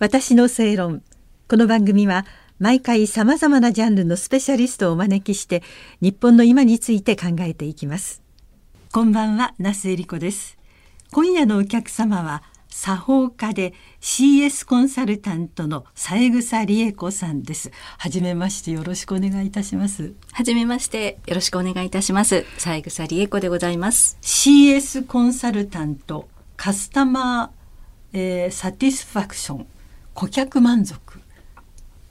私の正論。この番組は毎回さまざまなジャンルのスペシャリストをお招きして日本の今について考えていきます。こんばんは那須恵理子です。今夜のお客様は作法家で CS コンサルタントの三枝理恵子さんです。はじめましてよろしくお願いいたします。はじめましてよろしくお願いいたします。三枝理恵子でございます。CS コンサルタントカスタマー、えー、サティスファクション顧客満足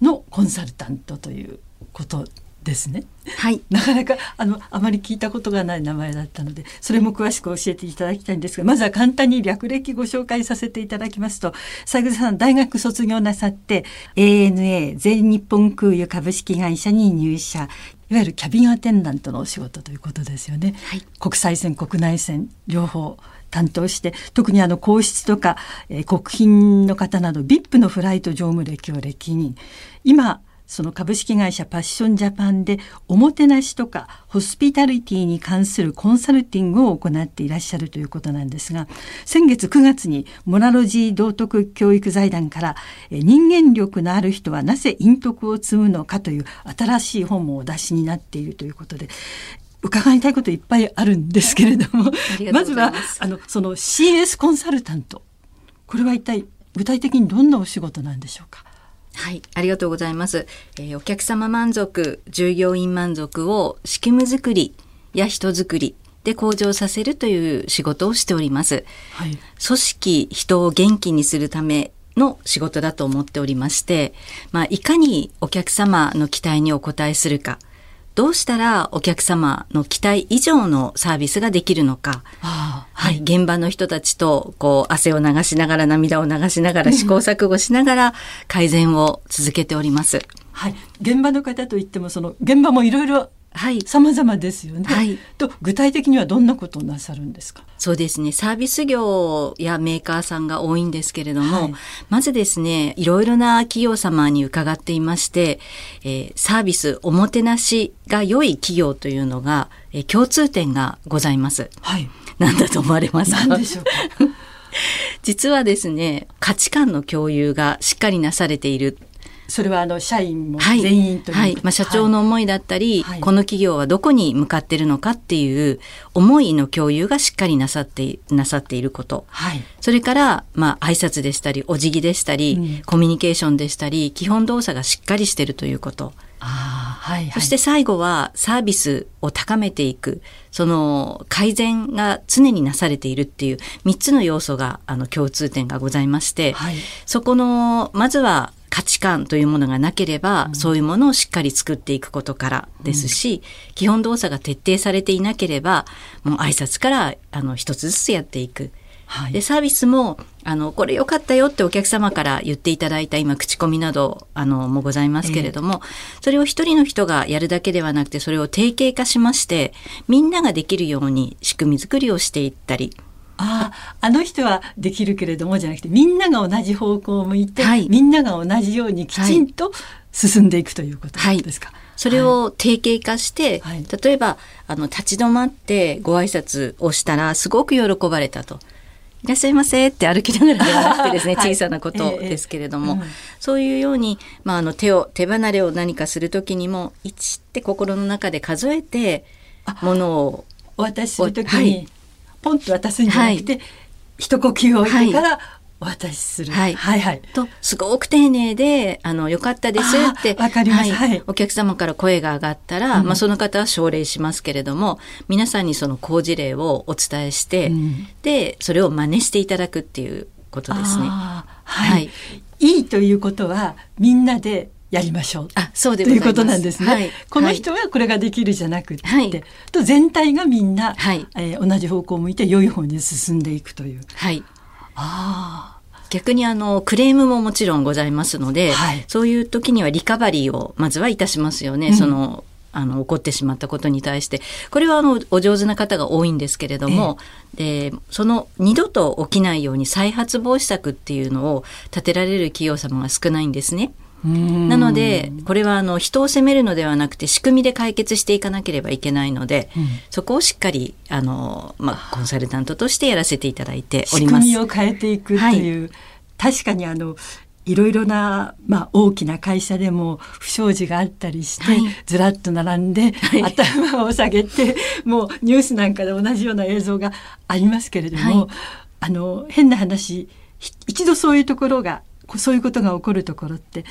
のコンサルタントということですね。はい。なかなかあのあまり聞いたことがない名前だったので、それも詳しく教えていただきたいんですが、まずは簡単に略歴ご紹介させていただきますと、斉口さん大学卒業なさって ANA 全日本空輸株式会社に入社。いわゆるキャビンアテンダントのお仕事ということですよね。はい、国際線国内線両方担当して特にあの皇室とか、えー、国賓の方など VIP のフライト乗務歴を歴任今その株式会社パッションジャパンでおもてなしとかホスピタリティに関するコンサルティングを行っていらっしゃるということなんですが先月9月にモラロジー道徳教育財団から人間力のある人はなぜ陰徳を積むのかという新しい本もお出しになっているということで伺いたいこといっぱいあるんですけれどもまずはあのその CS コンサルタント。これは一体具体的にどんなお仕事なんでしょうか？はい、ありがとうございます。えー、お客様満足、従業員満足を仕組み作りや人づくりで向上させるという仕事をしております。はい、組織、人を元気にするための仕事だと思っておりまして、まあ、いかにお客様の期待にお応えするか、どうしたらお客様の期待以上のサービスができるのか、はい、現場の人たちとこう汗を流しながら涙を流しながら試行錯誤しながら改善を続けております。はい、現場の方といってもその現場もいろいろはい、様々ですよね。はい、と具体的にはどんなことをなさるんですか？そうですね。サービス業やメーカーさんが多いんですけれども、はい、まずですね、いろいろな企業様に伺っていまして、えー、サービスおもてなしが良い企業というのが、えー、共通点がございます。はい。何だと思われますか？何でしょうか？実はですね、価値観の共有がしっかりなされているそれはあの社員も全員という、はい、はい、まあ、社長の思いだったり、はい、この企業はどこに向かってるのかっていう思いの共有がしっかりなさってなさっていること、はい、それからまあ挨拶でしたりお辞儀でしたり、うん、コミュニケーションでしたり基本動作がしっかりしているということ。あはいはい、そして最後はサービスを高めていく。その改善が常になされているっていう3つの要素があの共通点がございまして、はい、そこのまずは価値観というものがなければ、うん、そういうものをしっかり作っていくことからですし、うん、基本動作が徹底されていなければもう挨拶からあの一つずつやっていく。はい、でサービスもあのこれ良かったよってお客様から言っていただいた今口コミなどあのもございますけれども、えー、それを一人の人がやるだけではなくてそれを定型化しましてみんなができるように仕組み作りをしていったりあああの人はできるけれどもじゃなくてみんなが同じ方向を向いて、はい、みんなが同じようにきちんと進んでいくということですか？はい、それを定型化して、はい、例えばあの立ち止まってご挨拶をしたらすごく喜ばれたと。いらっしゃいませって歩きながらではなくてですね、小さなことですけれども、ええうん、そういうように、まあ、あの手を手離れを何かする時にも1って心の中で数えてものをお渡しする時に、ポンと渡すんじゃなくて、はい、一呼吸置いてから、お渡しする。はい。はいはい。と、すごく丁寧で、あの、よかったですって。わかります、はい。お客様から声が上がったら、うん、まあ、その方は奨励しますけれども、皆さんにその好事例をお伝えして、うん、で、それを真似していただくっていうことですね。はい、はい。いいということは、みんなでやりましょう。あ、そうでということなんですね。はい、この人はこれができるじゃなくて、はい、と全体がみんな、はい、えー、同じ方向を向いて良い方に進んでいくという。はい。ああ。逆にあのクレームももちろんございますので、はい、そういう時にはリカバリーをまずはいたしますよね。うん、そのあの起こってしまったことに対してこれはあのお上手な方が多いんですけれども、えでその二度と起きないように再発防止策っていうのを立てられる企業様が少ないんですね。なのでこれはあの人を責めるのではなくて仕組みで解決していかなければいけないので、うん、そこをしっかりあの、まあ、コンサルタントとしてやらせていただいております。仕組みを変えていくっていう、はい、確かにあのいろいろな、まあ、大きな会社でも不祥事があったりして、はい、ずらっと並んで、はい、頭を下げてもうニュースなんかで同じような映像がありますけれども、はい、あの変な話一度そういうところがそういうことが起こるところって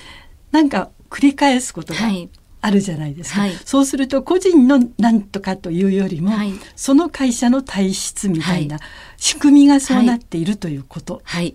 なんか繰り返すことがあるじゃないですか、はい、そうすると個人のなんとかというよりも、はい、その会社の体質みたいな仕組みがそうなっているということ、はい、っ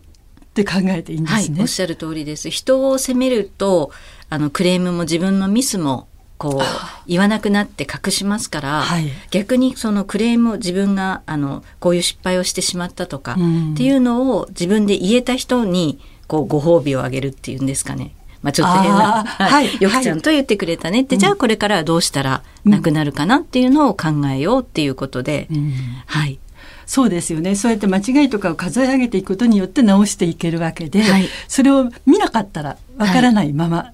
て考えていいんですね。おっしゃる通りです。人を責めるとあのクレームも自分のミスもこう言わなくなって隠しますから、はい、逆にそのクレームを自分があのこういう失敗をしてしまったとか、うん、っていうのを自分で言えた人にこうご褒美をあげるっていうんですかね。まあ、ちょっと変な、はい、よくちゃんと言ってくれたね。って、はい、じゃあこれからはどうしたらなくなるかなっていうのを考えようっていうことで、うん、はい。そうですよね。そうやって間違いとかを数え上げていくことによって直していけるわけで、はい、それを見なかったらわからないまま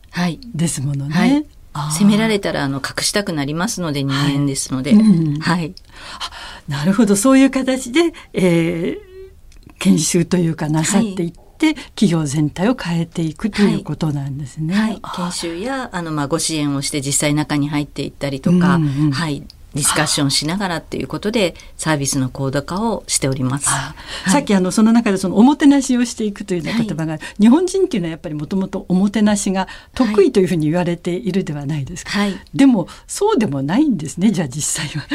ですものね。は責められたらあの隠したくなりますので人間ですので、はい、うん。はい、なるほど。そういう形で、えー、研修というかなさっていって、て企業全体を変えていくということなんですね。はい。はい、研修やあのまあご支援をして実際中に入っていったりとか、うんうん、はいディスカッションしながらっていうことでサービスの高度化をしております。はい、さっきあのその中でそのおもてなしをしていくというような言葉が、はい、日本人っていうのはやっぱりもともとおもてなしが得意というふうに言われているではないですか。はい、でもそうでもないんですねじゃあ実際は。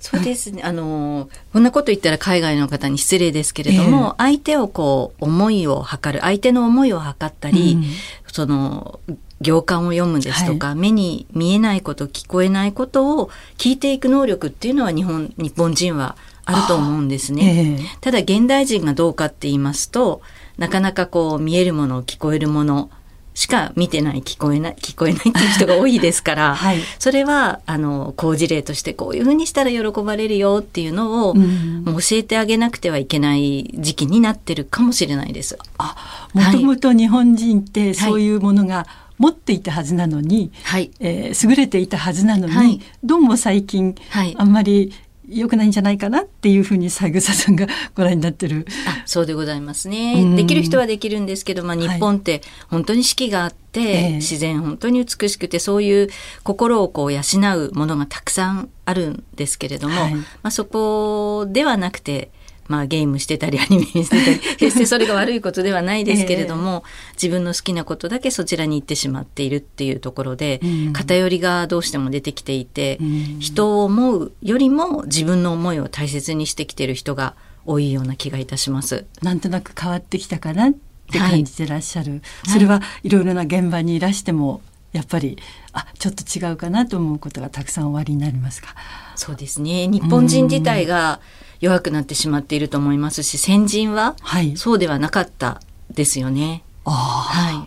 そうですね。あの、こんなこと言ったら海外の方に失礼ですけれども、えー、相手をこう、思いを測る、相手の思いを測ったり、うん、その、行間を読むですとか、はい、目に見えないこと聞こえないことを聞いていく能力っていうのは日本日本人はあると思うんですね。えー、ただ現代人がどうかって言いますとなかなかこう見えるもの聞こえるものしか見てない聞こえない 聞こえないっていう人が多いですから、はい、それはあの好事例としてこういうふうにしたら喜ばれるよっていうのを、うん、教えてあげなくてはいけない時期になってるかもしれないです。あもともと日本人ってそういうものが、はい持っていたはずなのに、はい。えー、優れていたはずなのに、はい、どうも最近、はい、あんまり良くないんじゃないかなっていうふうに三枝さんが ご覧になってる。あそうでございますね。できる人はできるんですけど、まあ、日本って本当に四季があって、はい、自然本当に美しくてそういう心をこう養うものがたくさんあるんですけれども、はい、まあ、そこではなくてまあ、ゲームしてたりアニメしてたり。決してそれが悪いことではないですけれども、えー、自分の好きなことだけそちらに行ってしまっているっていうところで、うん、偏りがどうしても出てきていて、うん、人を思うよりも自分の思いを大切にしてきてる人が多いような気がいたします。なんとなく変わってきたかなって感じてらっしゃる、はい、それはいろいろな現場にいらしてもやっぱりあちょっと違うかなと思うことがたくさんおありになりますか？そうですね。日本人自体が弱くなってしまっていると思いますし先人はそうではなかったですよね。は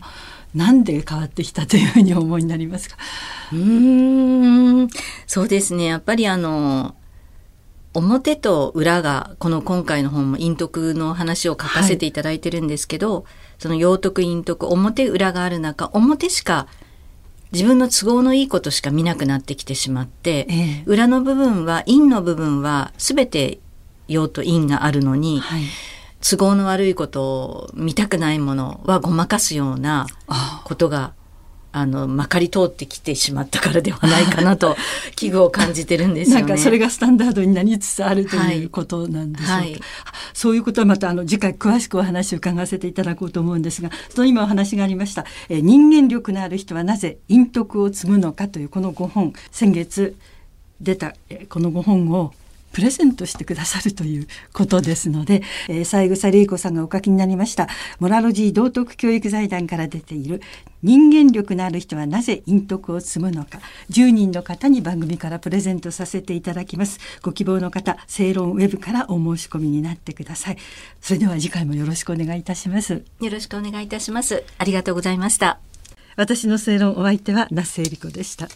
い、なんで変わってきたというふうに思いになりますか？うん。そうですね。やっぱりあの表と裏がこの今回の本も陰徳の話を書かせていただいてるんですけど、はい、その陽徳陰徳表裏がある中表しか自分の都合のいいことしか見なくなってきてしまって、ええ、裏の部分は陰の部分は全て陽と陰があるのに、はい、都合の悪いことを見たくないものはごまかすようなことがあのまかり通ってきてしまったからではないかなと 危惧を感じてるんですよね。なんかそれがスタンダードになりつつあるということなんでしょうか。はいはい、そういうことはまたあの次回詳しくお話を伺わせていただこうと思うんですが、その今お話がありました、え人間力のある人はなぜ陰徳を積むのかというこの5本先月出たこの5本をプレゼントしてくださるということですので、えー、三枝玲子さんがお書きになりましたモラロジー道徳教育財団から出ている人間力のある人はなぜ陰徳を積むのか10人の方に番組からプレゼントさせていただきます。ご希望の方正論ウェブからお申し込みになってください。それでは次回もよろしくお願いいたします。よろしくお願いいたします。ありがとうございました。私の正論お相手は那須恵理子でした